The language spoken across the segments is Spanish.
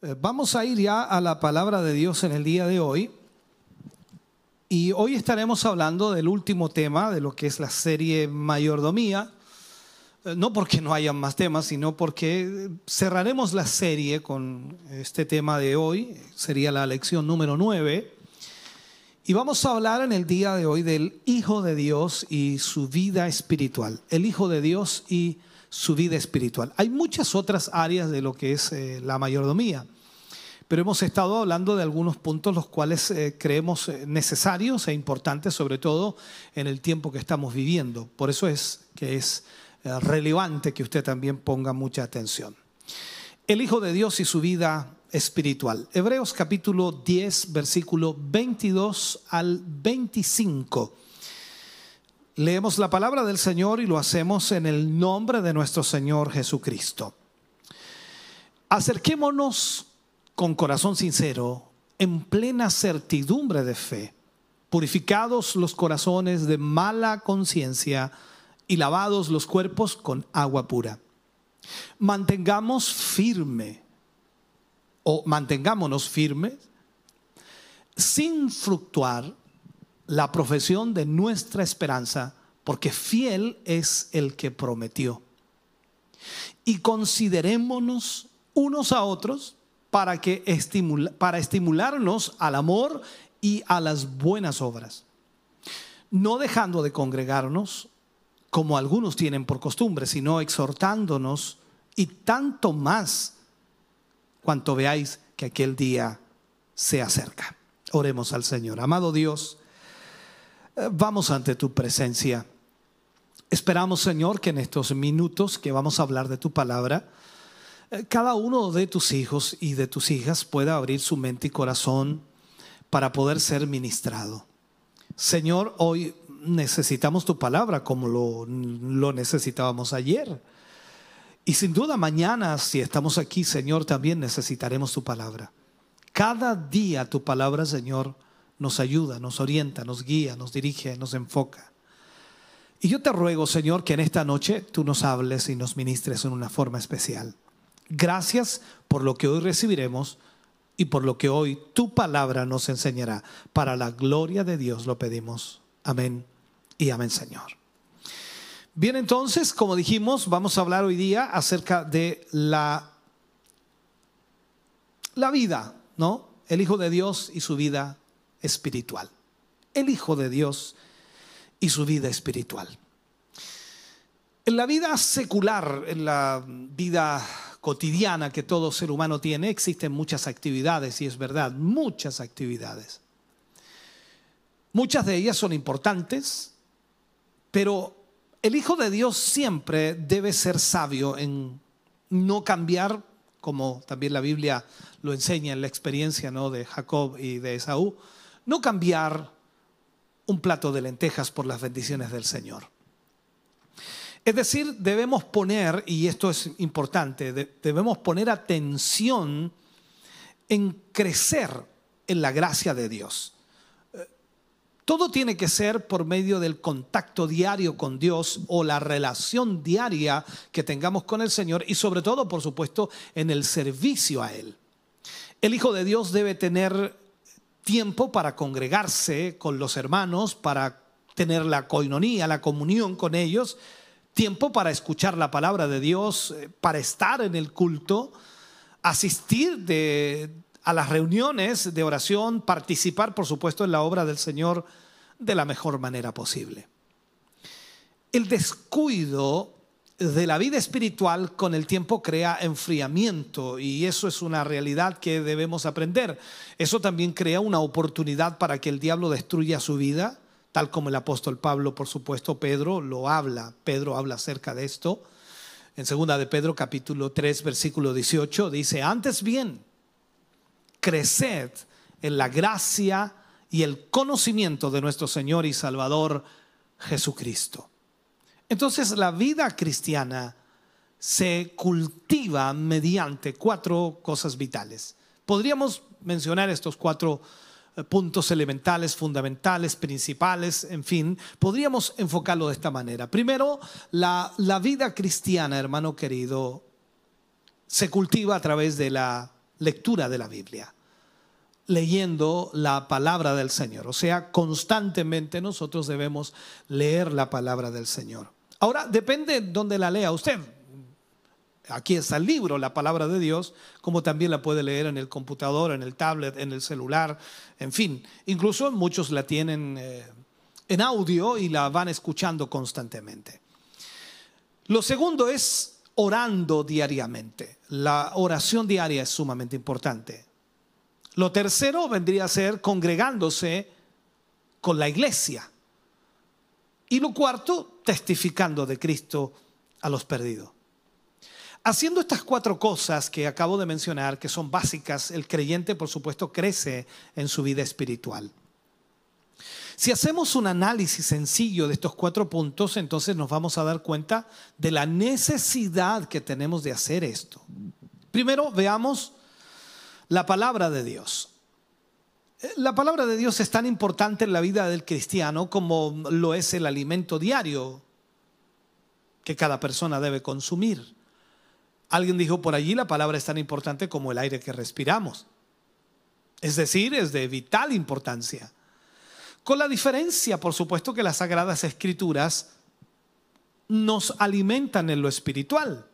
Eh, vamos a ir ya a la palabra de Dios en el día de hoy. Y hoy estaremos hablando del último tema de lo que es la serie Mayordomía. Eh, no porque no haya más temas, sino porque cerraremos la serie con este tema de hoy. Sería la lección número 9. Y vamos a hablar en el día de hoy del Hijo de Dios y su vida espiritual. El Hijo de Dios y su vida espiritual. Hay muchas otras áreas de lo que es eh, la mayordomía, pero hemos estado hablando de algunos puntos los cuales eh, creemos eh, necesarios e importantes, sobre todo en el tiempo que estamos viviendo. Por eso es que es relevante que usted también ponga mucha atención. El Hijo de Dios y su vida espiritual. Hebreos capítulo 10, versículo 22 al 25. Leemos la palabra del Señor y lo hacemos en el nombre de nuestro Señor Jesucristo. Acerquémonos con corazón sincero, en plena certidumbre de fe, purificados los corazones de mala conciencia y lavados los cuerpos con agua pura. Mantengamos firme o mantengámonos firmes sin fluctuar la profesión de nuestra esperanza, porque fiel es el que prometió. Y considerémonos unos a otros para, que para estimularnos al amor y a las buenas obras, no dejando de congregarnos como algunos tienen por costumbre, sino exhortándonos y tanto más cuanto veáis que aquel día se acerca. Oremos al Señor. Amado Dios, vamos ante tu presencia. Esperamos, Señor, que en estos minutos que vamos a hablar de tu palabra, eh, cada uno de tus hijos y de tus hijas pueda abrir su mente y corazón para poder ser ministrado. Señor, hoy necesitamos tu palabra como lo, lo necesitábamos ayer. Y sin duda mañana, si estamos aquí, Señor, también necesitaremos tu palabra. Cada día tu palabra, Señor, nos ayuda, nos orienta, nos guía, nos dirige, nos enfoca. Y yo te ruego, Señor, que en esta noche tú nos hables y nos ministres en una forma especial. Gracias por lo que hoy recibiremos y por lo que hoy tu palabra nos enseñará. Para la gloria de Dios lo pedimos. Amén y amén, Señor. Bien, entonces, como dijimos, vamos a hablar hoy día acerca de la, la vida, ¿no? El Hijo de Dios y su vida espiritual. El Hijo de Dios y su vida espiritual. En la vida secular, en la vida cotidiana que todo ser humano tiene, existen muchas actividades, y es verdad, muchas actividades. Muchas de ellas son importantes, pero el Hijo de Dios siempre debe ser sabio en no cambiar, como también la Biblia lo enseña en la experiencia ¿no? de Jacob y de Esaú, no cambiar un plato de lentejas por las bendiciones del Señor. Es decir, debemos poner, y esto es importante, debemos poner atención en crecer en la gracia de Dios. Todo tiene que ser por medio del contacto diario con Dios o la relación diaria que tengamos con el Señor y sobre todo, por supuesto, en el servicio a Él. El Hijo de Dios debe tener tiempo para congregarse con los hermanos, para tener la coinonía, la comunión con ellos, tiempo para escuchar la palabra de Dios, eh, para estar en el culto, asistir a las reuniones de oración, participar, por supuesto, en la obra del Señor de la mejor manera posible. El descuido de la vida espiritual con el tiempo crea enfriamiento y eso es una realidad que debemos aprender. Eso también crea una oportunidad para que el diablo destruya su vida, tal como el apóstol Pablo, por supuesto, Pedro lo habla. Pedro habla acerca de esto. En segunda de Pedro capítulo 3 versículo 18 dice, "Antes bien, creced en la gracia y el conocimiento de nuestro Señor y Salvador Jesucristo. Entonces la vida cristiana se cultiva mediante cuatro cosas vitales. Podríamos mencionar estos cuatro puntos elementales, fundamentales, principales, en fin, podríamos enfocarlo de esta manera. Primero, la, la vida cristiana, hermano querido, se cultiva a través de la lectura de la Biblia leyendo la palabra del Señor. O sea, constantemente nosotros debemos leer la palabra del Señor. Ahora, depende donde la lea usted. Aquí está el libro, la palabra de Dios, como también la puede leer en el computador, en el tablet, en el celular, en fin. Incluso muchos la tienen eh, en audio y la van escuchando constantemente. Lo segundo es orando diariamente. La oración diaria es sumamente importante. Lo tercero vendría a ser congregándose con la iglesia. Y lo cuarto, testificando de Cristo a los perdidos. Haciendo estas cuatro cosas que acabo de mencionar, que son básicas, el creyente por supuesto crece en su vida espiritual. Si hacemos un análisis sencillo de estos cuatro puntos, entonces nos vamos a dar cuenta de la necesidad que tenemos de hacer esto. Primero, veamos la palabra de Dios. La palabra de Dios es tan importante en la vida del cristiano como lo es el alimento diario que cada persona debe consumir. Alguien dijo por allí, la palabra es tan importante como el aire que respiramos. Es decir, es de vital importancia. Con la diferencia, por supuesto, que las sagradas escrituras nos alimentan en lo espiritual,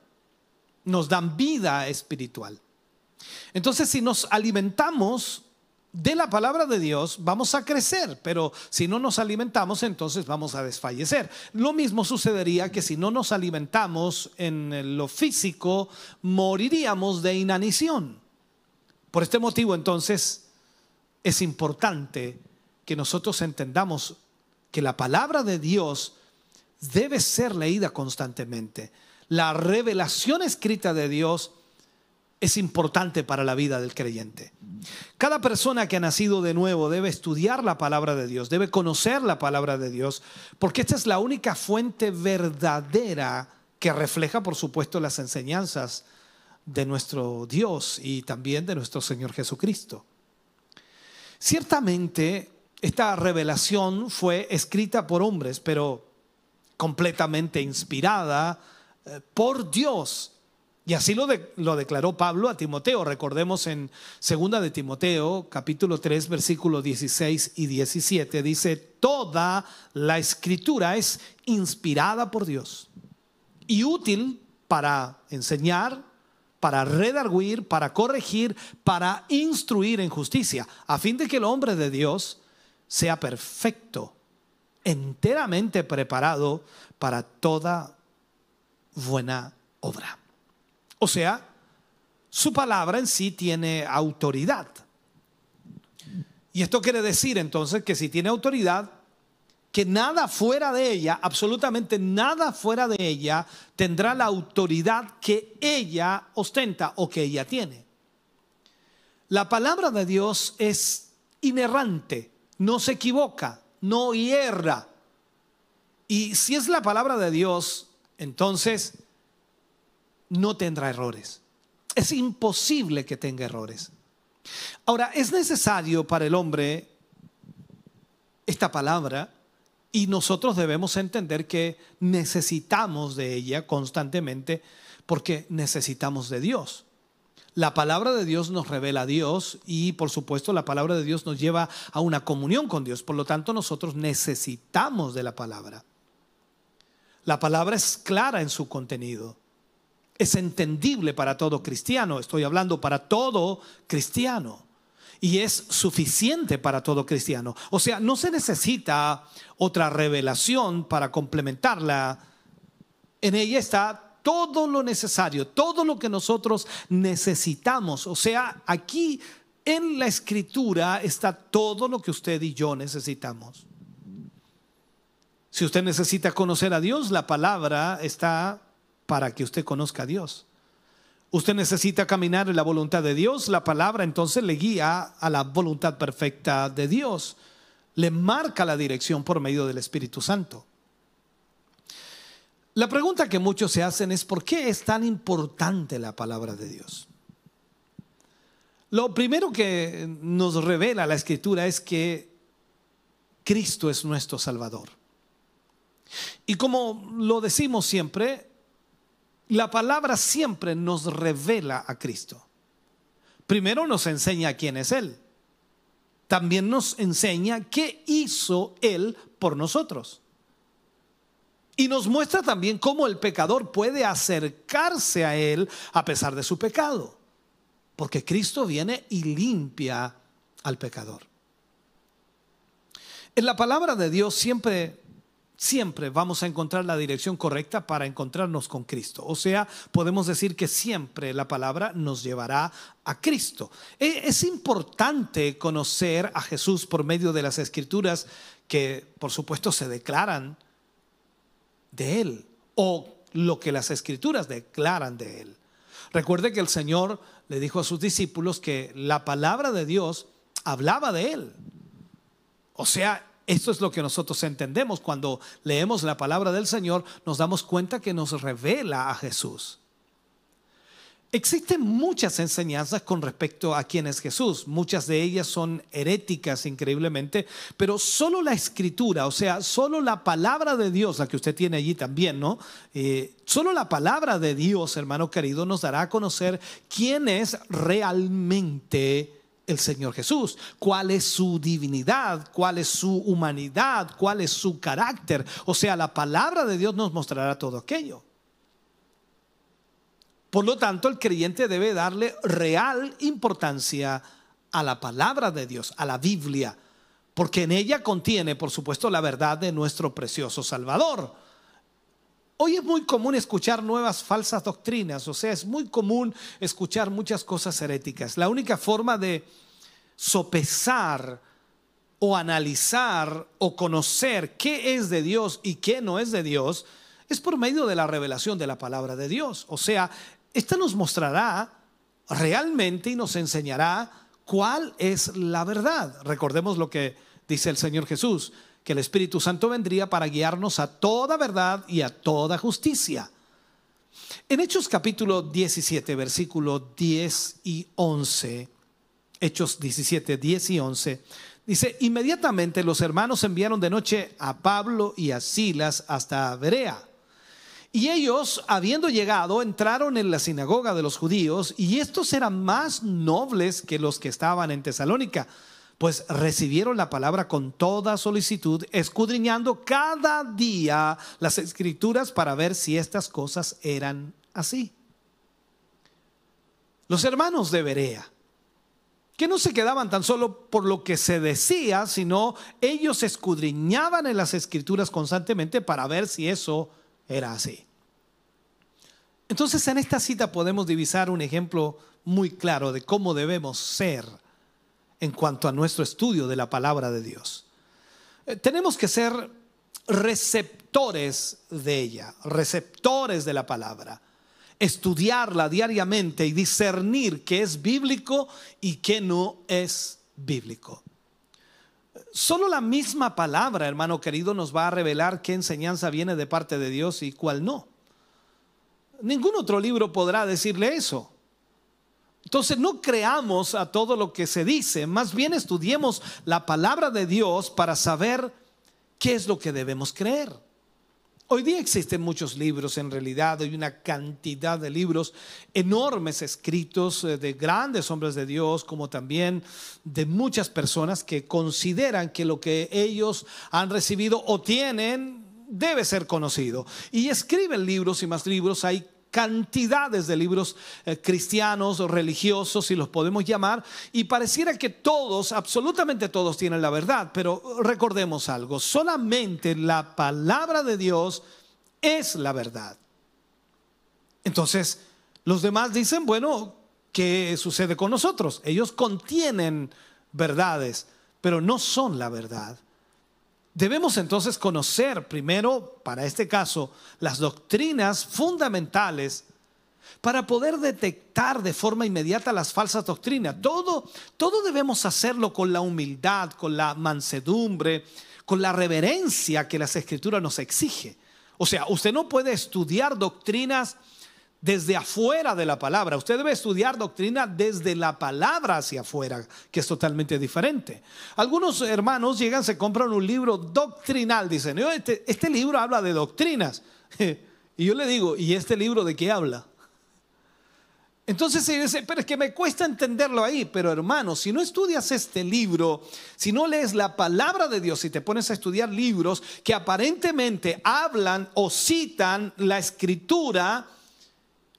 nos dan vida espiritual. Entonces, si nos alimentamos de la palabra de Dios, vamos a crecer, pero si no nos alimentamos, entonces vamos a desfallecer. Lo mismo sucedería que si no nos alimentamos en lo físico, moriríamos de inanición. Por este motivo, entonces, es importante que nosotros entendamos que la palabra de Dios debe ser leída constantemente. La revelación escrita de Dios es importante para la vida del creyente. Cada persona que ha nacido de nuevo debe estudiar la palabra de Dios, debe conocer la palabra de Dios, porque esta es la única fuente verdadera que refleja, por supuesto, las enseñanzas de nuestro Dios y también de nuestro Señor Jesucristo. Ciertamente, esta revelación fue escrita por hombres, pero completamente inspirada eh, por Dios y así lo, declaró Pablo a Timoteo. Recordemos en 2 de Timoteo, capítulo 3, versículos 16 y 17, dice, toda la escritura es inspirada por Dios y útil para enseñar, para redarguir, para corregir, para instruir en justicia, a fin de que el hombre de Dios sea perfecto, enteramente preparado para toda buena obra. O sea, su palabra en sí tiene autoridad. Y esto quiere decir entonces que si tiene autoridad, que nada fuera de ella, absolutamente nada fuera de ella, tendrá la autoridad que ella ostenta o que ella tiene. La palabra de Dios es inerrante, no se equivoca, no hierra. Y si es la palabra de Dios, entonces no tendrá errores. Es imposible que tenga errores. Ahora, es necesario para el hombre esta palabra y nosotros debemos entender que necesitamos de ella constantemente porque necesitamos de Dios. La palabra de Dios nos revela a Dios y por supuesto la palabra de Dios nos lleva a una comunión con Dios. Por lo tanto nosotros necesitamos de la palabra. La palabra es clara en su contenido es entendible para todo cristiano, estoy hablando para todo cristiano, y es suficiente para todo cristiano. O sea, no se necesita otra revelación para complementarla. En ella está todo lo necesario, todo lo que nosotros necesitamos. O sea, aquí en la escritura está todo lo que usted y yo necesitamos. Si usted necesita conocer a Dios, la palabra está para que usted conozca a Dios. Usted necesita caminar en la voluntad de Dios. La palabra entonces le guía a la voluntad perfecta de Dios. Le marca la dirección por medio del Espíritu Santo. La pregunta que muchos se hacen es ¿por qué es tan importante la palabra de Dios? Lo primero que nos revela la escritura es que Cristo es nuestro Salvador. Y como lo decimos siempre, la palabra siempre nos revela a Cristo. Primero nos enseña quién es Él. También nos enseña qué hizo Él por nosotros. Y nos muestra también cómo el pecador puede acercarse a Él a pesar de su pecado. Porque Cristo viene y limpia al pecador. En la palabra de Dios siempre siempre vamos a encontrar la dirección correcta para encontrarnos con Cristo. O sea, podemos decir que siempre la palabra nos llevará a Cristo. E, es importante conocer a Jesús por medio de las escrituras que por supuesto se declaran de Él o lo que las escrituras declaran de Él. Recuerde que el Señor le dijo a sus discípulos que la palabra de Dios hablaba de Él. O sea, esto es lo que nosotros entendemos cuando leemos la palabra del Señor, nos damos cuenta que nos revela a Jesús. Existen muchas enseñanzas con respecto a quién es Jesús. Muchas de ellas son heréticas increíblemente, pero solo la escritura, o sea, solo la palabra de Dios, la que usted tiene allí también, ¿no? Eh, solo la palabra de Dios, hermano querido, nos dará a conocer quién es realmente el Señor Jesús, cuál es su divinidad, cuál es su humanidad, cuál es su carácter. O sea, la palabra de Dios nos mostrará todo aquello. Por lo tanto, el creyente debe darle real importancia a la palabra de Dios, a la Biblia, porque en ella contiene, por supuesto, la verdad de nuestro precioso Salvador. Hoy es muy común escuchar nuevas falsas doctrinas, o sea, es muy común escuchar muchas cosas heréticas. La única forma de sopesar o analizar o conocer qué es de Dios y qué no es de Dios es por medio de la revelación de la palabra de Dios. O sea, esta nos mostrará realmente y nos enseñará cuál es la verdad. Recordemos lo que dice el Señor Jesús que el Espíritu Santo vendría para guiarnos a toda verdad y a toda justicia. En Hechos capítulo 17, versículo 10 y 11, Hechos 17, 10 y 11, dice, inmediatamente los hermanos enviaron de noche a Pablo y a Silas hasta Berea. Y ellos, habiendo llegado, entraron en la sinagoga de los judíos, y estos eran más nobles que los que estaban en Tesalónica pues recibieron la palabra con toda solicitud, escudriñando cada día las escrituras para ver si estas cosas eran así. Los hermanos de Berea, que no se quedaban tan solo por lo que se decía, sino ellos escudriñaban en las escrituras constantemente para ver si eso era así. Entonces en esta cita podemos divisar un ejemplo muy claro de cómo debemos ser en cuanto a nuestro estudio de la palabra de Dios. Eh, tenemos que ser receptores de ella, receptores de la palabra, estudiarla diariamente y discernir qué es bíblico y qué no es bíblico. Solo la misma palabra, hermano querido, nos va a revelar qué enseñanza viene de parte de Dios y cuál no. Ningún otro libro podrá decirle eso. Entonces no creamos a todo lo que se dice, más bien estudiemos la palabra de Dios para saber qué es lo que debemos creer. Hoy día existen muchos libros, en realidad hay una cantidad de libros enormes escritos eh, de grandes hombres de Dios, como también de muchas personas que consideran que lo que ellos han recibido o tienen debe ser conocido. Y escriben libros y más libros, hay cantidades de libros eh, cristianos o religiosos, si los podemos llamar, y pareciera que todos, absolutamente todos tienen la verdad, pero recordemos algo, solamente la palabra de Dios es la verdad. Entonces, los demás dicen, bueno, ¿qué sucede con nosotros? Ellos contienen verdades, pero no son la verdad. Debemos entonces conocer primero, para este caso, las doctrinas fundamentales para poder detectar de forma inmediata las falsas doctrinas. Todo, todo debemos hacerlo con la humildad, con la mansedumbre, con la reverencia que las escrituras nos exige. O sea, usted no puede estudiar doctrinas desde afuera de la palabra. Usted debe estudiar doctrina desde la palabra hacia afuera, que es totalmente diferente. Algunos hermanos llegan, se compran un libro doctrinal, dicen, este, este libro habla de doctrinas. Y yo le digo, ¿y este libro de qué habla? Entonces se dice, pero es que me cuesta entenderlo ahí. Pero hermano, si no estudias este libro, si no lees la palabra de Dios y te pones a estudiar libros que aparentemente hablan o citan la escritura,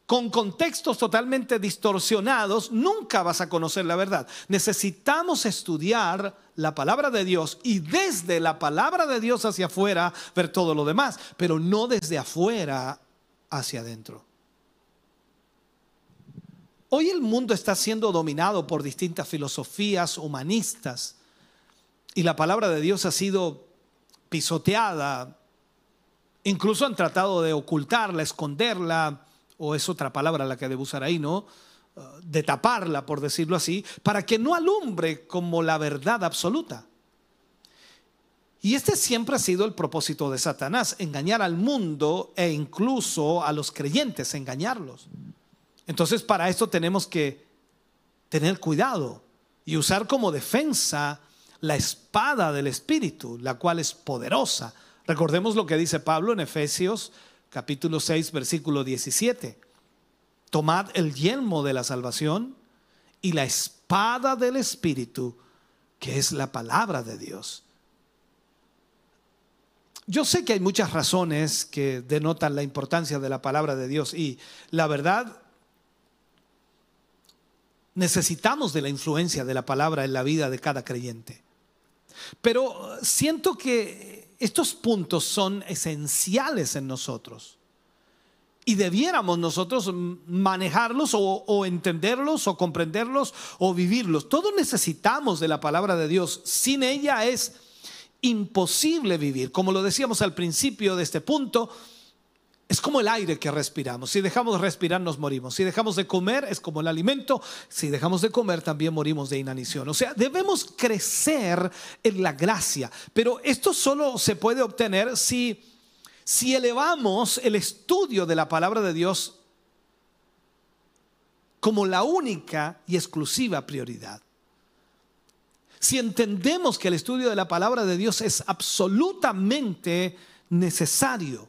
con contextos totalmente distorsionados, nunca vas a conocer la verdad. Necesitamos estudiar la palabra de Dios y desde la palabra de Dios hacia afuera ver todo lo demás, pero no desde afuera hacia adentro. Hoy el mundo está siendo dominado por distintas filosofías humanistas y la palabra de Dios ha sido pisoteada. Incluso han tratado de ocultarla, esconderla, o es otra palabra la que debo usar ahí, ¿no? Uh, de taparla, por decirlo así, para que no alumbre como la verdad absoluta. Y este siempre ha sido el propósito de Satanás, engañar al mundo e incluso a los creyentes, engañarlos. Entonces para esto tenemos que tener cuidado y usar como defensa la espada del Espíritu, la cual es poderosa. Recordemos lo que dice Pablo en Efesios capítulo 6, versículo 17. Tomad el yelmo de la salvación y la espada del Espíritu, que es la palabra de Dios. Yo sé que hay muchas razones que denotan la importancia de la palabra de Dios y la verdad, necesitamos de la influencia de la palabra en la vida de cada creyente. Pero siento que estos puntos son esenciales en nosotros. Y debiéramos nosotros manejarlos o, entenderlos o comprenderlos o vivirlos. Todos necesitamos de la palabra de Dios. Sin ella es imposible vivir. Como lo decíamos al principio de este punto, es como el aire que respiramos. Si dejamos de respirar, nos morimos. Si dejamos de comer, es como el alimento. Si dejamos de comer, también morimos de inanición. O sea, debemos crecer en la gracia. Pero esto solo se puede obtener si, si elevamos el estudio de la palabra de Dios como la única y exclusiva prioridad. Si entendemos que el estudio de la palabra de Dios es absolutamente necesario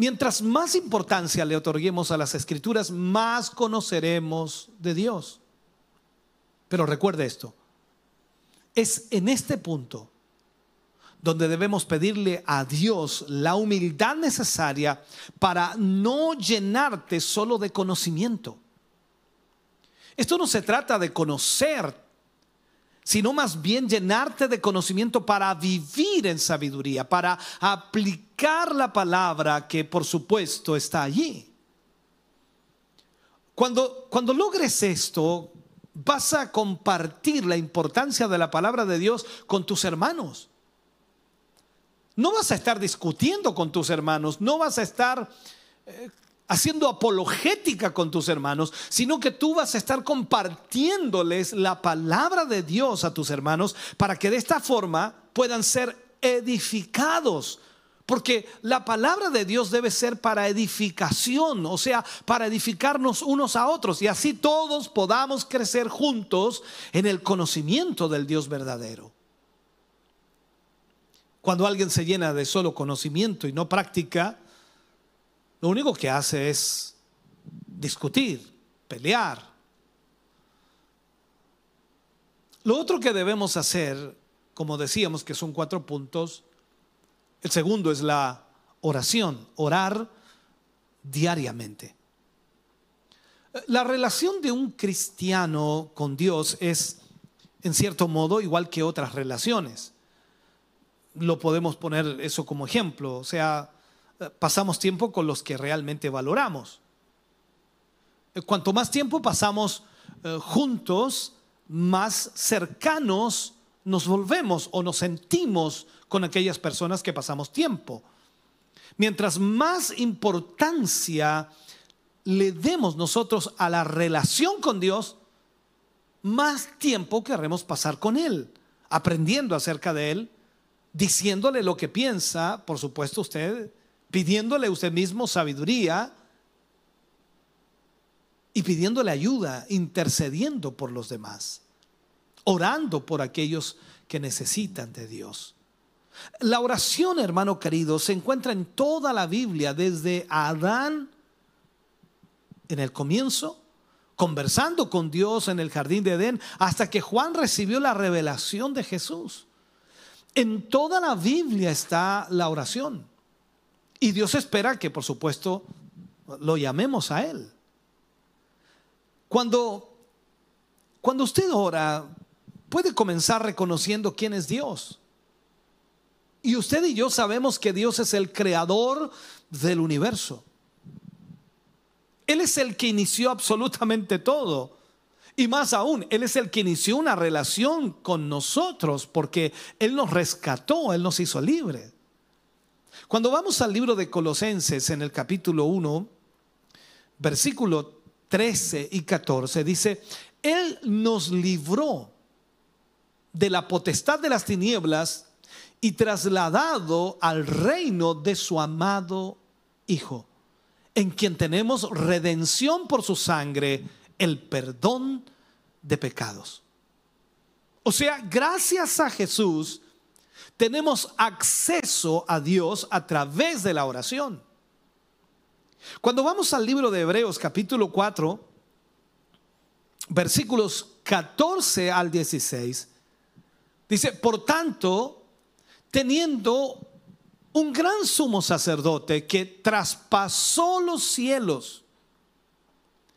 Mientras más importancia le otorguemos a las escrituras, más conoceremos de Dios. Pero recuerde esto, es en este punto donde debemos pedirle a Dios la humildad necesaria para no llenarte solo de conocimiento. Esto no se trata de conocer sino más bien llenarte de conocimiento para vivir en sabiduría, para aplicar la palabra que por supuesto está allí. Cuando, cuando logres esto, vas a compartir la importancia de la palabra de Dios con tus hermanos. No vas a estar discutiendo con tus hermanos, no vas a estar eh, haciendo apologética con tus hermanos, sino que tú vas a estar compartiéndoles la palabra de Dios a tus hermanos para que de esta forma puedan ser edificados. Porque la palabra de Dios debe ser para edificación, o sea, para edificarnos unos a otros y así todos podamos crecer juntos en el conocimiento del Dios verdadero. Cuando alguien se llena de solo conocimiento y no práctica, lo único que hace es discutir, pelear. Lo otro que debemos hacer, como decíamos que son cuatro puntos, el segundo es la oración, orar diariamente. La relación de un cristiano con Dios es, en cierto modo, igual que otras relaciones. Lo podemos poner eso como ejemplo. O sea, pasamos tiempo con los que realmente valoramos. Eh, cuanto más tiempo pasamos eh, juntos, más cercanos nos volvemos o nos sentimos con aquellas personas que pasamos tiempo. mientras más importancia le demos nosotros a la relación con Dios, más tiempo querremos pasar con Él, aprendiendo acerca de Él, diciéndole lo que piensa, por supuesto usted, pidiéndole usted mismo sabiduría y pidiéndole ayuda, intercediendo por los demás, orando por aquellos que necesitan de Dios. La oración, hermano querido, se encuentra en toda la Biblia, desde Adán en el comienzo, conversando con Dios en el jardín de Edén, hasta que Juan recibió la revelación de Jesús. En toda la Biblia está la oración. Y Dios espera que, por supuesto, lo llamemos a Él. Cuando, cuando usted ora, puede comenzar reconociendo quién es Dios. Y usted y yo sabemos que Dios es el creador del universo. Él es el que inició absolutamente todo. Y más aún, Él es el que inició una relación con nosotros porque Él nos rescató, Él nos hizo libre. Cuando vamos al libro de Colosenses en el capítulo 1, versículo 13 y 14, dice, Él nos libró de la potestad de las tinieblas y trasladado al reino de su amado Hijo, en quien tenemos redención por su sangre, el perdón de pecados. O sea, gracias a Jesús tenemos acceso a Dios a través de la oración. Cuando vamos al libro de Hebreos capítulo 4, versículos 14 al 16, dice, por tanto, teniendo un gran sumo sacerdote que traspasó los cielos,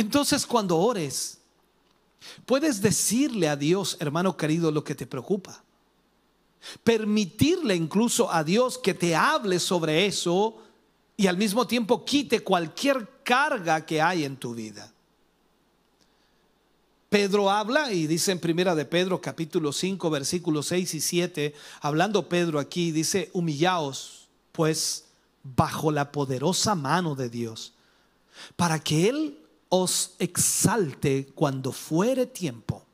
Entonces cuando ores, puedes decirle a Dios, hermano querido, lo que te preocupa. Permitirle incluso a Dios que te hable sobre eso y al mismo tiempo quite cualquier carga que hay en tu vida. Pedro habla y dice en primera de Pedro capítulo 5 versículos 6 y 7, hablando Pedro aquí, dice, humillaos pues bajo la poderosa mano de Dios, para que Él os exalte cuando fuere tiempo,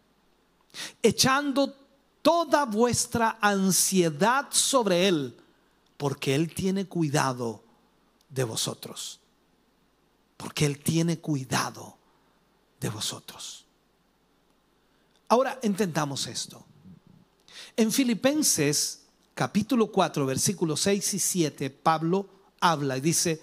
echando toda vuestra ansiedad sobre Él, porque Él tiene cuidado de vosotros, porque Él tiene cuidado de vosotros. Ahora entendamos esto. En Filipenses capítulo 4, versículos 6 y 7, Pablo habla y dice,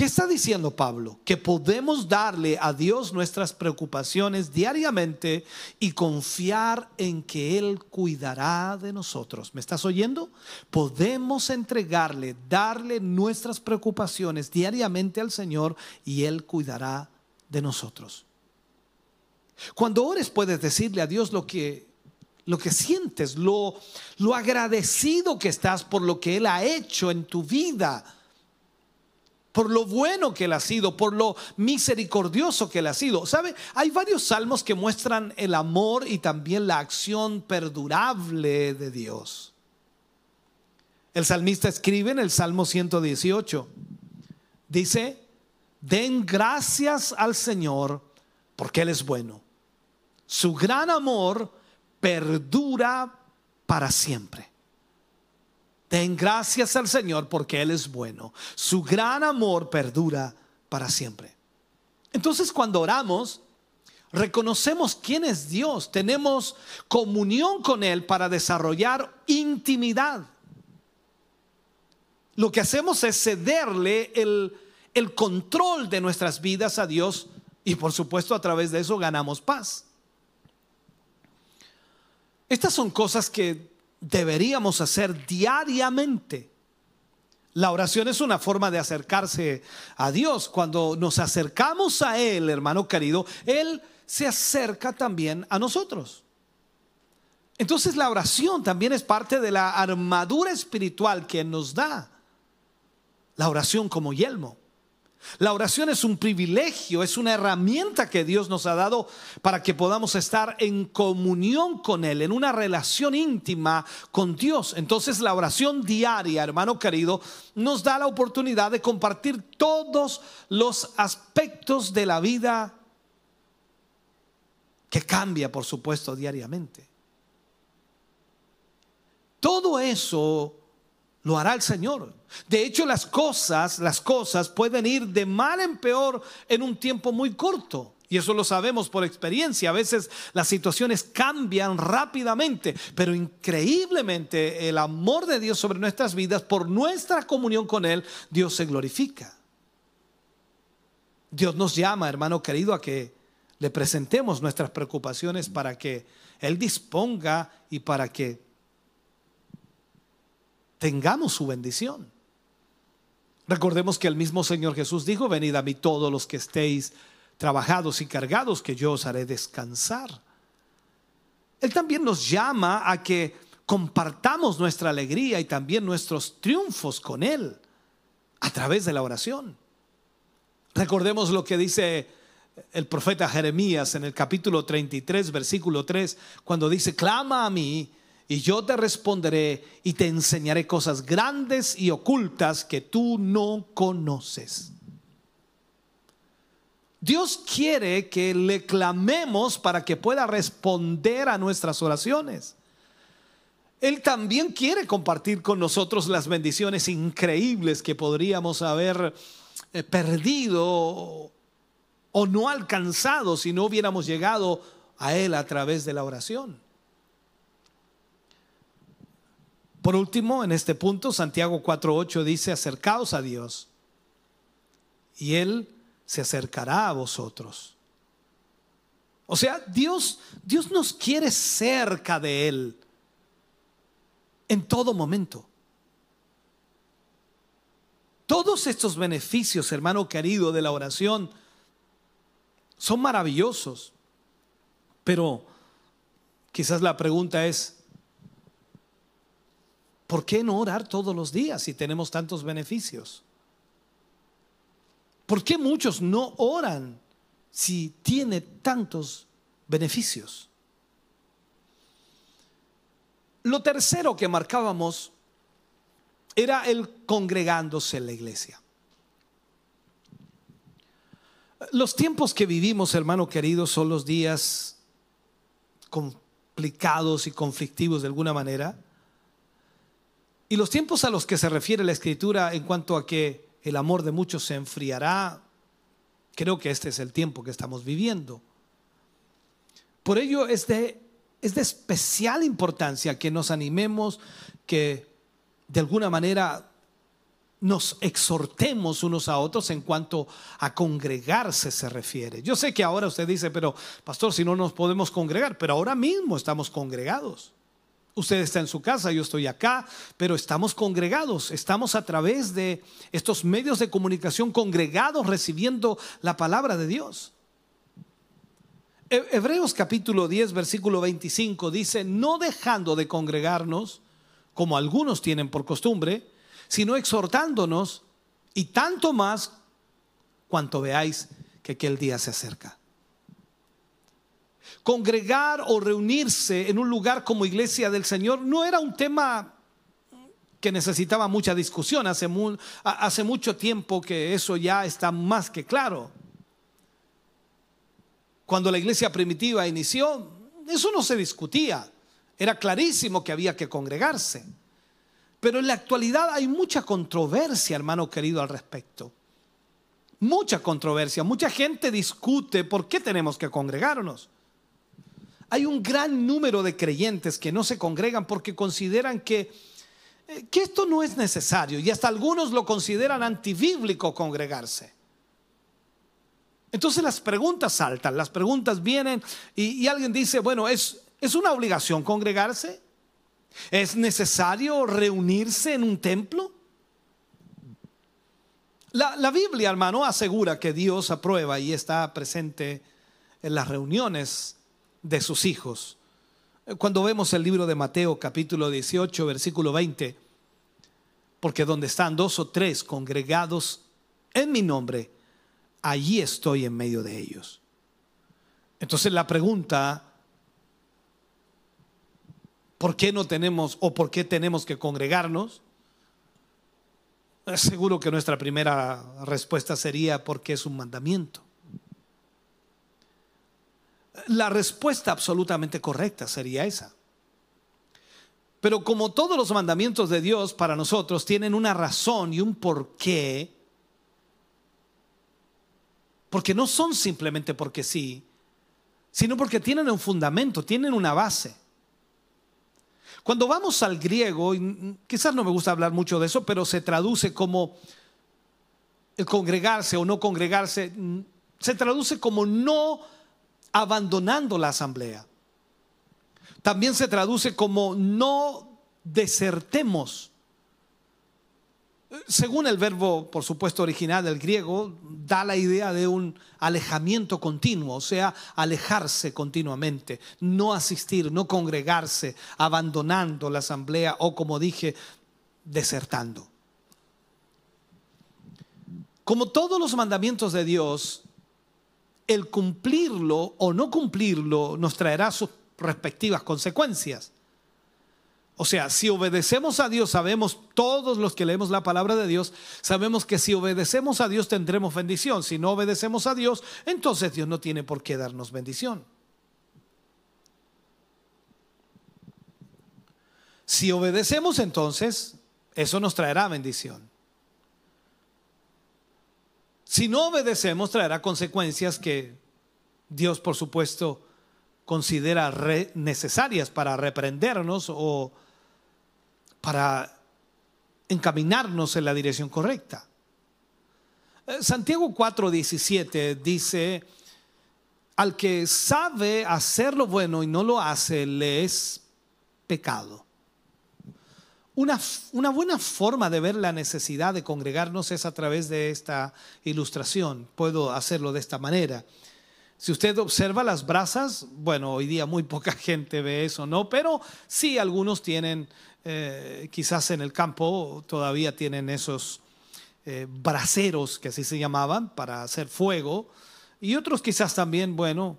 ¿Qué está diciendo Pablo? Que podemos darle a Dios nuestras preocupaciones diariamente y confiar en que Él cuidará de nosotros. ¿Me estás oyendo? Podemos entregarle, darle nuestras preocupaciones diariamente al Señor y Él cuidará de nosotros. Cuando ores puedes decirle a Dios lo que lo que sientes, lo, lo agradecido que estás por lo que Él ha hecho en tu vida, por lo bueno que Él ha sido, por lo misericordioso que Él ha sido. ¿Sabe? Hay varios salmos que muestran el amor y también la acción perdurable de Dios. El salmista escribe en el Salmo 118, dice, den gracias al Señor porque Él es bueno. Su gran amor perdura para siempre. Den gracias al Señor porque Él es bueno. Su gran amor perdura para siempre. Entonces cuando oramos, reconocemos quién es Dios, tenemos comunión con Él para desarrollar intimidad. Lo que hacemos es cederle el, el control de nuestras vidas a Dios y por supuesto a través de eso ganamos paz. Estas son cosas que deberíamos hacer diariamente. La oración es una forma de acercarse a Dios. Cuando nos acercamos a Él, hermano querido, Él se acerca también a nosotros. Entonces la oración también es parte de la armadura espiritual que nos da. La oración como yelmo. La oración es un privilegio, es una herramienta que Dios nos ha dado para que podamos estar en comunión con Él, en una relación íntima con Dios. Entonces la oración diaria, hermano querido, nos da la oportunidad de compartir todos los aspectos de la vida que cambia, por supuesto, diariamente. Todo eso lo hará el Señor. De hecho, las cosas, las cosas pueden ir de mal en peor en un tiempo muy corto. Y eso lo sabemos por experiencia. A veces las situaciones cambian rápidamente, pero increíblemente el amor de Dios sobre nuestras vidas, por nuestra comunión con Él, Dios se glorifica. Dios nos llama, hermano querido, a que le presentemos nuestras preocupaciones para que Él disponga y para que tengamos su bendición. Recordemos que el mismo Señor Jesús dijo, venid a mí todos los que estéis trabajados y cargados, que yo os haré descansar. Él también nos llama a que compartamos nuestra alegría y también nuestros triunfos con Él a través de la oración. Recordemos lo que dice el profeta Jeremías en el capítulo 33, versículo 3, cuando dice, clama a mí y yo te responderé y te enseñaré cosas grandes y ocultas que tú no conoces. Dios quiere que le clamemos para que pueda responder a nuestras oraciones. Él también quiere compartir con nosotros las bendiciones increíbles que podríamos haber eh, perdido o no alcanzado si no hubiéramos llegado a Él a través de la oración. Por último, en este punto, Santiago 4.8 dice, acercaos a Dios y Él se acercará a vosotros. O sea, Dios, Dios nos quiere cerca de Él en todo momento. Todos estos beneficios, hermano querido, de la oración son maravillosos. Pero quizás la pregunta es, ¿Por qué no orar todos los días si tenemos tantos beneficios? ¿Por qué muchos no oran si tiene tantos beneficios? Lo tercero que marcábamos era el congregándose en la iglesia. Los tiempos que vivimos, hermano querido, son los días complicados y conflictivos de alguna manera y los tiempos a los que se refiere la escritura en cuanto a que el amor de muchos se enfriará, creo que este es el tiempo que estamos viviendo. Por ello es de, es de especial importancia que nos animemos, que de alguna manera nos exhortemos unos a otros en cuanto a congregarse se refiere. Yo sé que ahora usted dice, pero pastor, si no nos podemos congregar, pero ahora mismo estamos congregados. Usted está en su casa, yo estoy acá, pero estamos congregados, estamos a través de estos medios de comunicación congregados recibiendo la palabra de Dios. Hebreos capítulo 10, versículo 25 dice, no dejando de congregarnos, como algunos tienen por costumbre, sino exhortándonos y tanto más cuanto veáis que aquel día se acerca congregar o reunirse en un lugar como iglesia del Señor no era un tema que necesitaba mucha discusión. Hace, mucho tiempo que eso ya está más que claro. Cuando la iglesia primitiva inició, eso no se discutía. Era clarísimo que había que congregarse. Pero en la actualidad hay mucha controversia, hermano querido, al respecto. mucha controversia, mucha gente discute por qué tenemos que congregarnos. Hay un gran número de creyentes que no se congregan porque consideran que, eh, que esto no es necesario y hasta algunos lo consideran antibíblico congregarse. Entonces las preguntas saltan, las preguntas vienen y, alguien dice, bueno, ¿es, ¿es una obligación congregarse? ¿Es necesario reunirse en un templo? La, la, Biblia, hermano, asegura que Dios aprueba y está presente en las reuniones de sus hijos. Cuando vemos el libro de Mateo capítulo 18, versículo 20, porque donde están dos o tres congregados en mi nombre, allí estoy en medio de ellos. Entonces la pregunta, ¿por qué no tenemos o por qué tenemos que congregarnos? Seguro que nuestra primera respuesta sería porque es un mandamiento. La respuesta absolutamente correcta sería esa. Pero como todos los mandamientos de Dios para nosotros tienen una razón y un porqué, porque no son simplemente porque sí, sino porque tienen un fundamento, tienen una base. Cuando vamos al griego, quizás no me gusta hablar mucho de eso, pero se traduce como el congregarse o no congregarse, se traduce como no abandonando la asamblea. También se traduce como no desertemos. Según el verbo, por supuesto, original del griego, da la idea de un alejamiento continuo, o sea, alejarse continuamente, no asistir, no congregarse, abandonando la asamblea o, como dije, desertando. Como todos los mandamientos de Dios, el cumplirlo o no cumplirlo nos traerá sus respectivas consecuencias. O sea, si obedecemos a Dios, sabemos todos los que leemos la palabra de Dios, sabemos que si obedecemos a Dios tendremos bendición. Si no obedecemos a Dios, entonces Dios no tiene por qué darnos bendición. Si obedecemos entonces, eso nos traerá bendición. Si no obedecemos, traerá consecuencias que Dios, por supuesto, considera necesarias para reprendernos o para encaminarnos en la dirección correcta. Eh, Santiago 4:17 dice, al que sabe hacer lo bueno y no lo hace, le es pecado. Una, buena forma de ver la necesidad de congregarnos es a través de esta ilustración. Puedo hacerlo de esta manera. Si usted observa las brasas, bueno, hoy día muy poca gente ve eso, ¿no? Pero sí algunos tienen, eh, quizás en el campo todavía tienen esos eh, braseros, que así se llamaban, para hacer fuego. Y otros quizás también, bueno,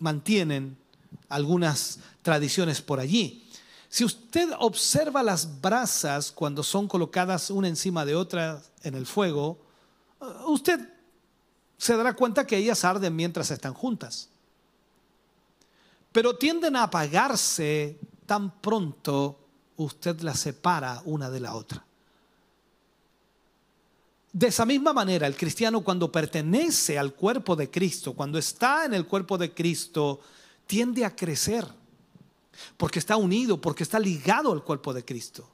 mantienen algunas tradiciones por allí. Si usted observa las brasas cuando son colocadas una encima de otra en el fuego, uh, usted se dará cuenta que ellas arden mientras están juntas. Pero tienden a apagarse tan pronto usted las separa una de la otra. De esa misma manera, el cristiano cuando pertenece al cuerpo de Cristo, cuando está en el cuerpo de Cristo, tiende a crecer porque está unido, porque está ligado al cuerpo de Cristo.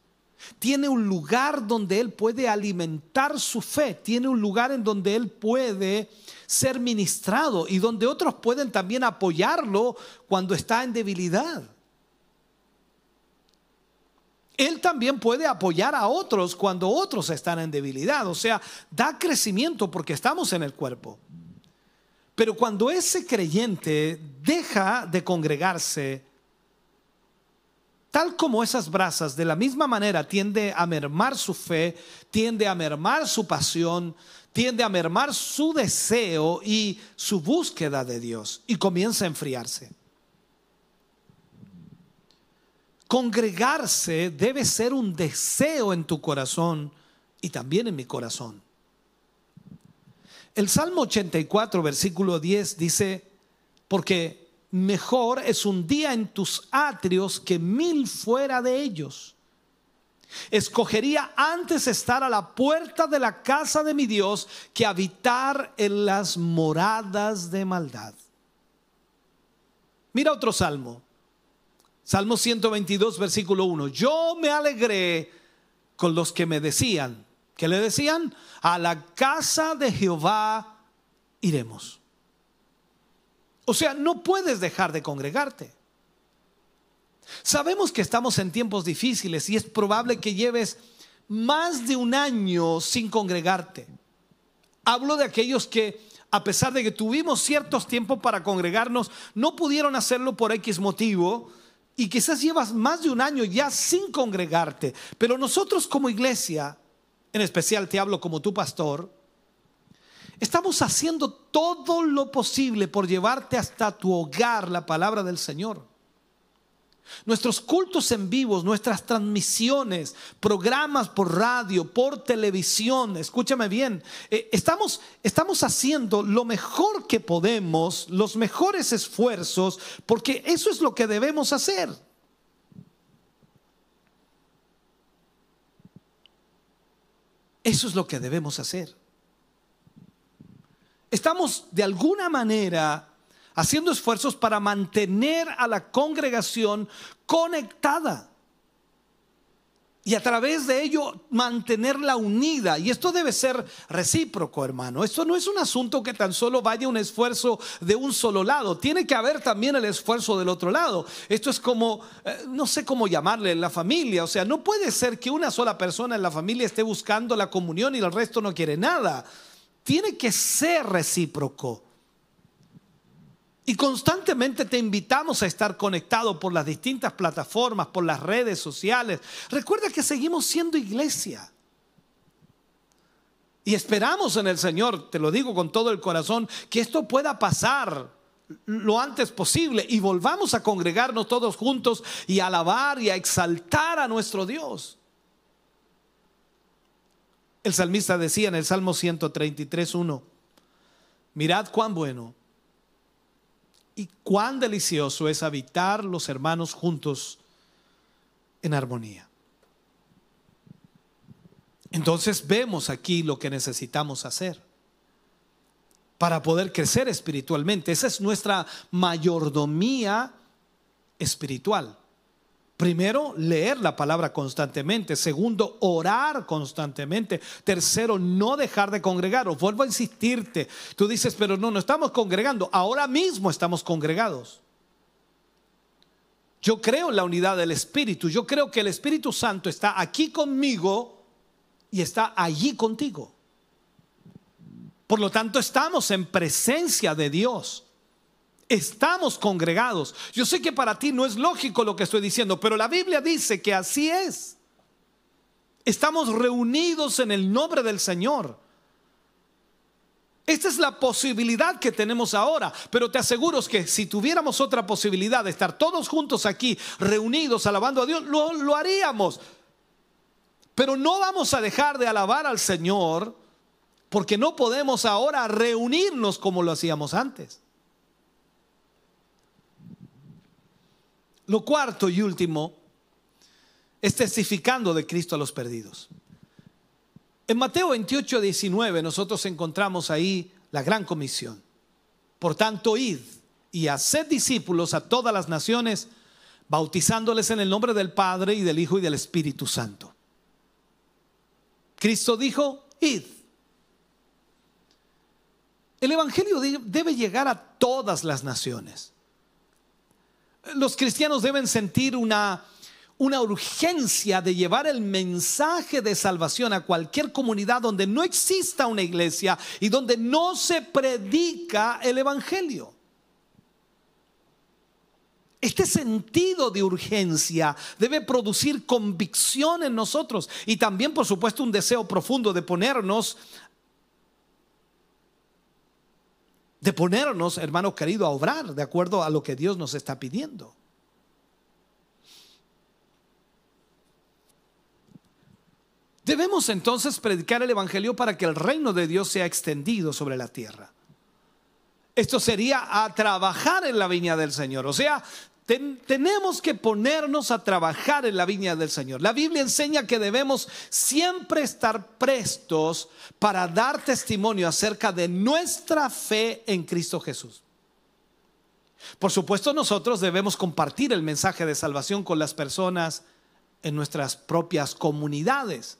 Tiene un lugar donde Él puede alimentar su fe, tiene un lugar en donde Él puede ser ministrado y donde otros pueden también apoyarlo cuando está en debilidad. Él también puede apoyar a otros cuando otros están en debilidad. O sea, da crecimiento porque estamos en el cuerpo. Pero cuando ese creyente deja de congregarse, tal como esas brasas, de la misma manera tiende a mermar su fe, tiende a mermar su pasión, tiende a mermar su deseo y su búsqueda de Dios y comienza a enfriarse. Congregarse debe ser un deseo en tu corazón y también en mi corazón. El Salmo 84, versículo 10 dice, porque mejor es un día en tus atrios que mil fuera de ellos. escogería antes estar a la puerta de la casa de mi Dios que habitar en las moradas de maldad. Mira otro salmo. Salmo 122, versículo 1. Yo me alegré con los que me decían, ¿qué le decían? A la casa de Jehová iremos. O sea, no puedes dejar de congregarte. Sabemos que estamos en tiempos difíciles y es probable que lleves más de un año sin congregarte. Hablo de aquellos que, a pesar de que tuvimos ciertos tiempos para congregarnos, no pudieron hacerlo por X motivo y quizás llevas más de un año ya sin congregarte. Pero nosotros como iglesia, en especial te hablo como tu pastor, estamos haciendo todo lo posible por llevarte hasta tu hogar la palabra del Señor. Nuestros cultos en vivos, nuestras transmisiones, programas por radio, por televisión, escúchame bien, eh, estamos, estamos haciendo lo mejor que podemos, los mejores esfuerzos, porque eso es lo que debemos hacer. Eso es lo que debemos hacer. Estamos de alguna manera haciendo esfuerzos para mantener a la congregación conectada. Y a través de ello mantenerla unida. Y esto debe ser recíproco, hermano. Esto no es un asunto que tan solo vaya un esfuerzo de un solo lado. Tiene que haber también el esfuerzo del otro lado. Esto es como, eh, no sé cómo llamarle, la familia. O sea, no puede ser que una sola persona en la familia esté buscando la comunión y el resto no quiere nada. Tiene que ser recíproco. Y constantemente te invitamos a estar conectado por las distintas plataformas, por las redes sociales. Recuerda que seguimos siendo iglesia. Y esperamos en el Señor, te lo digo con todo el corazón, que esto pueda pasar lo antes posible y volvamos a congregarnos todos juntos y a alabar y a exaltar a nuestro Dios. El salmista decía en el Salmo 133.1, mirad cuán bueno y cuán delicioso es habitar los hermanos juntos en armonía. Entonces vemos aquí lo que necesitamos hacer para poder crecer espiritualmente. Esa es nuestra mayordomía espiritual. Primero, leer la palabra constantemente. Segundo, orar constantemente. Tercero, no dejar de congregar. Os vuelvo a insistirte. Tú dices, pero no, no estamos congregando. Ahora mismo estamos congregados. Yo creo en la unidad del Espíritu. Yo creo que el Espíritu Santo está aquí conmigo y está allí contigo. Por lo tanto, estamos en presencia de Dios. Estamos congregados. Yo sé que para ti no es lógico lo que estoy diciendo, pero la Biblia dice que así es. Estamos reunidos en el nombre del Señor. Esta es la posibilidad que tenemos ahora, pero te aseguro que si tuviéramos otra posibilidad de estar todos juntos aquí, reunidos, alabando a Dios, lo, lo haríamos. Pero no vamos a dejar de alabar al Señor porque no podemos ahora reunirnos como lo hacíamos antes. Lo cuarto y último es testificando de Cristo a los perdidos. En Mateo 28, 19 nosotros encontramos ahí la gran comisión. Por tanto, id y haced discípulos a todas las naciones, bautizándoles en el nombre del Padre y del Hijo y del Espíritu Santo. Cristo dijo, id. El Evangelio debe llegar a todas las naciones los cristianos deben sentir una, una urgencia de llevar el mensaje de salvación a cualquier comunidad donde no exista una iglesia y donde no se predica el Evangelio. Este sentido de urgencia debe producir convicción en nosotros y también, por supuesto, un deseo profundo de ponernos de ponernos, hermano querido, a obrar de acuerdo a lo que Dios nos está pidiendo. Debemos entonces predicar el Evangelio para que el reino de Dios sea extendido sobre la tierra. Esto sería a trabajar en la viña del Señor. O sea, tenemos que ponernos a trabajar en la viña del Señor. La Biblia enseña que debemos siempre estar prestos para dar testimonio acerca de nuestra fe en Cristo Jesús. Por supuesto, nosotros debemos compartir el mensaje de salvación con las personas en nuestras propias comunidades.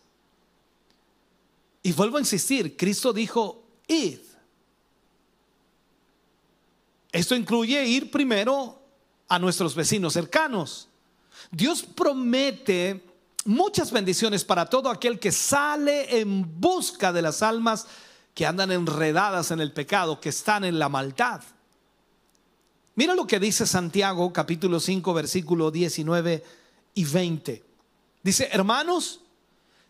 Y vuelvo a insistir, Cristo dijo, id. Esto incluye ir primero a nuestros vecinos cercanos. Dios promete muchas bendiciones para todo aquel que sale en busca de las almas que andan enredadas en el pecado, que están en la maldad. Mira lo que dice Santiago capítulo 5 versículo 19 y 20. Dice, hermanos,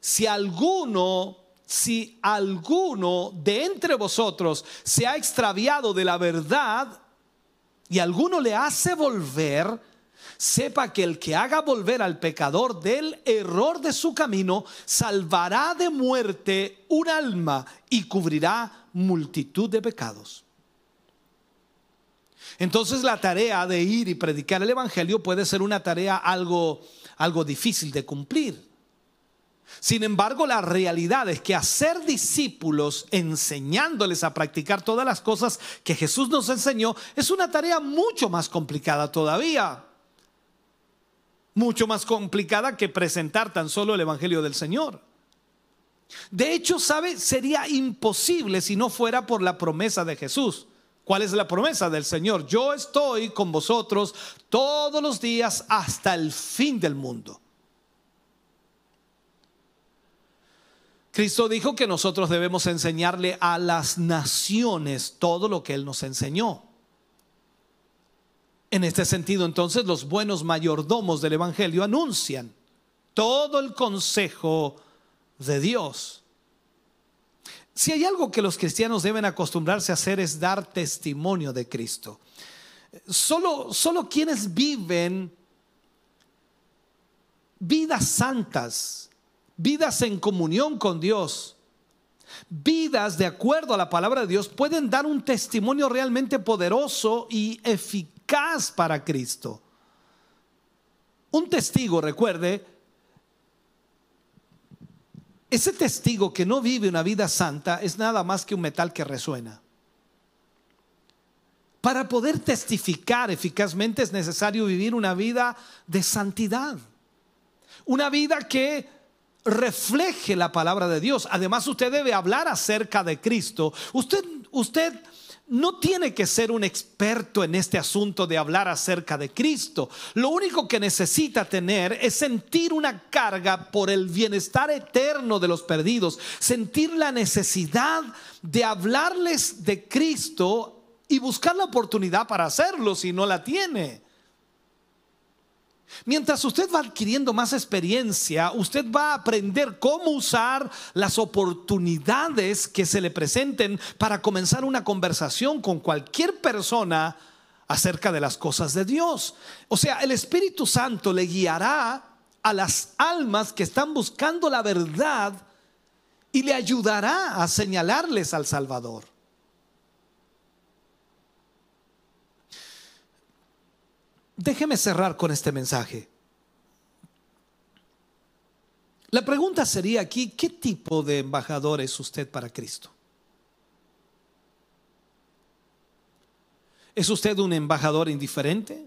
si alguno, si alguno de entre vosotros se ha extraviado de la verdad y alguno le hace volver, sepa que el que haga volver al pecador del error de su camino, salvará de muerte un alma y cubrirá multitud de pecados. Entonces la tarea de ir y predicar el Evangelio puede ser una tarea algo algo difícil de cumplir. Sin embargo, la realidad es que hacer discípulos enseñándoles a practicar todas las cosas que Jesús nos enseñó es una tarea mucho más complicada todavía. Mucho más complicada que presentar tan solo el Evangelio del Señor. De hecho, ¿sabe? Sería imposible si no fuera por la promesa de Jesús. ¿Cuál es la promesa del Señor? Yo estoy con vosotros todos los días hasta el fin del mundo. Cristo dijo que nosotros debemos enseñarle a las naciones todo lo que Él nos enseñó. En este sentido, entonces, los buenos mayordomos del Evangelio anuncian todo el consejo de Dios. Si hay algo que los cristianos deben acostumbrarse a hacer es dar testimonio de Cristo. Solo, solo quienes viven vidas santas, vidas en comunión con Dios, vidas de acuerdo a la palabra de Dios, pueden dar un testimonio realmente poderoso y eficaz para Cristo. Un testigo, recuerde, ese testigo que no vive una vida santa es nada más que un metal que resuena. Para poder testificar eficazmente es necesario vivir una vida de santidad. Una vida que refleje la palabra de Dios. Además, usted debe hablar acerca de Cristo. Usted, usted no tiene que ser un experto en este asunto de hablar acerca de Cristo. Lo único que necesita tener es sentir una carga por el bienestar eterno de los perdidos, sentir la necesidad de hablarles de Cristo y buscar la oportunidad para hacerlo si no la tiene. Mientras usted va adquiriendo más experiencia, usted va a aprender cómo usar las oportunidades que se le presenten para comenzar una conversación con cualquier persona acerca de las cosas de Dios. O sea, el Espíritu Santo le guiará a las almas que están buscando la verdad y le ayudará a señalarles al Salvador. Déjeme cerrar con este mensaje. La pregunta sería aquí, ¿qué tipo de embajador es usted para Cristo? ¿Es usted un embajador indiferente?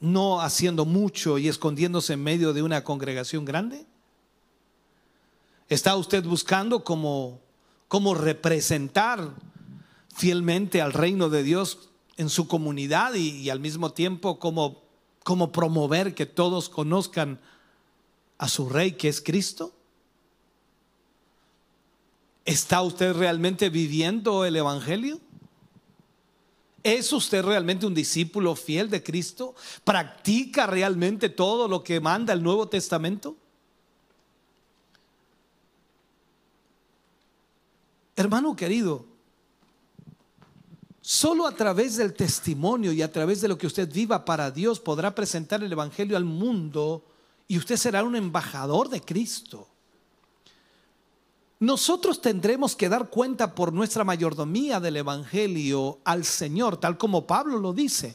¿No haciendo mucho y escondiéndose en medio de una congregación grande? ¿Está usted buscando cómo, cómo representar fielmente al reino de Dios en su comunidad y, al mismo tiempo como, promover que todos conozcan a su rey que es Cristo? ¿Está usted realmente viviendo el Evangelio? ¿Es usted realmente un discípulo fiel de Cristo? ¿Practica realmente todo lo que manda el Nuevo Testamento? Hermano querido, Solo a través del testimonio y a través de lo que usted viva para Dios podrá presentar el Evangelio al mundo y usted será un embajador de Cristo. Nosotros tendremos que dar cuenta por nuestra mayordomía del Evangelio al Señor, tal como Pablo lo dice.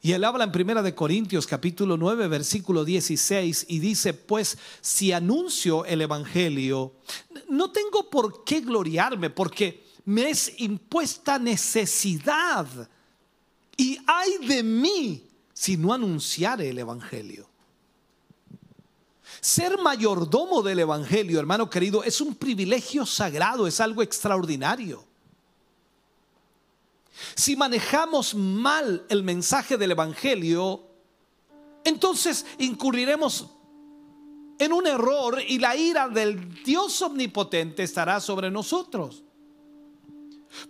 Y él habla en Primera de Corintios capítulo 9 versículo 16 y dice, pues si anuncio el evangelio, no tengo por qué gloriarme porque me es impuesta necesidad. Y hay de mí si no anunciare el evangelio. Ser mayordomo del evangelio, hermano querido, es un privilegio sagrado, es algo extraordinario. Si manejamos mal el mensaje del Evangelio, entonces incurriremos en un error y la ira del Dios omnipotente estará sobre nosotros.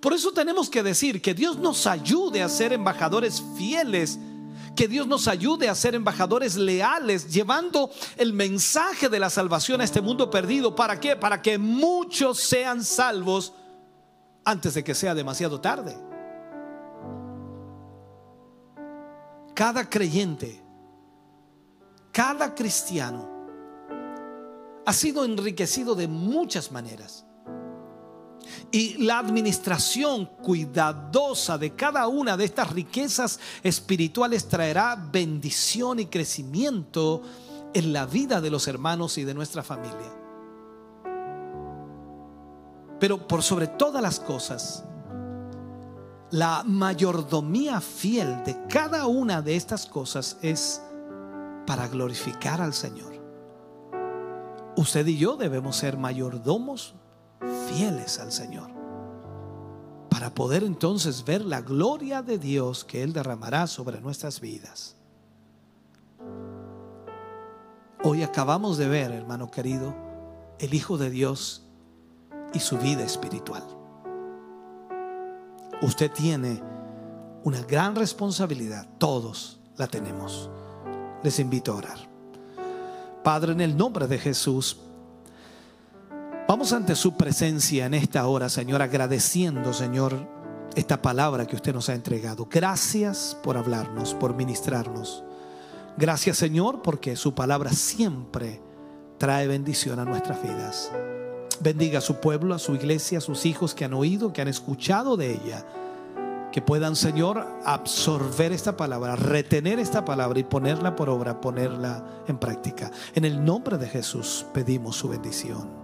Por eso tenemos que decir que Dios nos ayude a ser embajadores fieles, que Dios nos ayude a ser embajadores leales, llevando el mensaje de la salvación a este mundo perdido. ¿Para qué? Para que muchos sean salvos antes de que sea demasiado tarde. cada creyente, cada cristiano ha sido enriquecido de muchas maneras. Y la administración cuidadosa de cada una de estas riquezas espirituales traerá bendición y crecimiento en la vida de los hermanos y de nuestra familia. Pero por sobre todas las cosas, la mayordomía fiel de cada una de estas cosas es para glorificar al Señor. Usted y yo debemos ser mayordomos fieles al Señor para poder entonces ver la gloria de Dios que Él derramará sobre nuestras vidas. Hoy acabamos de ver, hermano querido, el Hijo de Dios y su vida espiritual usted tiene una gran responsabilidad. Todos la tenemos. Les invito a orar. Padre, en el nombre de Jesús, vamos ante su presencia en esta hora, Señor, agradeciendo, Señor, esta palabra que usted nos ha entregado. Gracias por hablarnos, por ministrarnos. Gracias, Señor, porque su palabra siempre trae bendición a nuestras vidas. Bendiga a su pueblo, a su iglesia, a sus hijos que han oído, que han escuchado de ella. Que puedan, Señor, absorber esta palabra, retener esta palabra y ponerla por obra, ponerla en práctica. En el nombre de Jesús pedimos su bendición.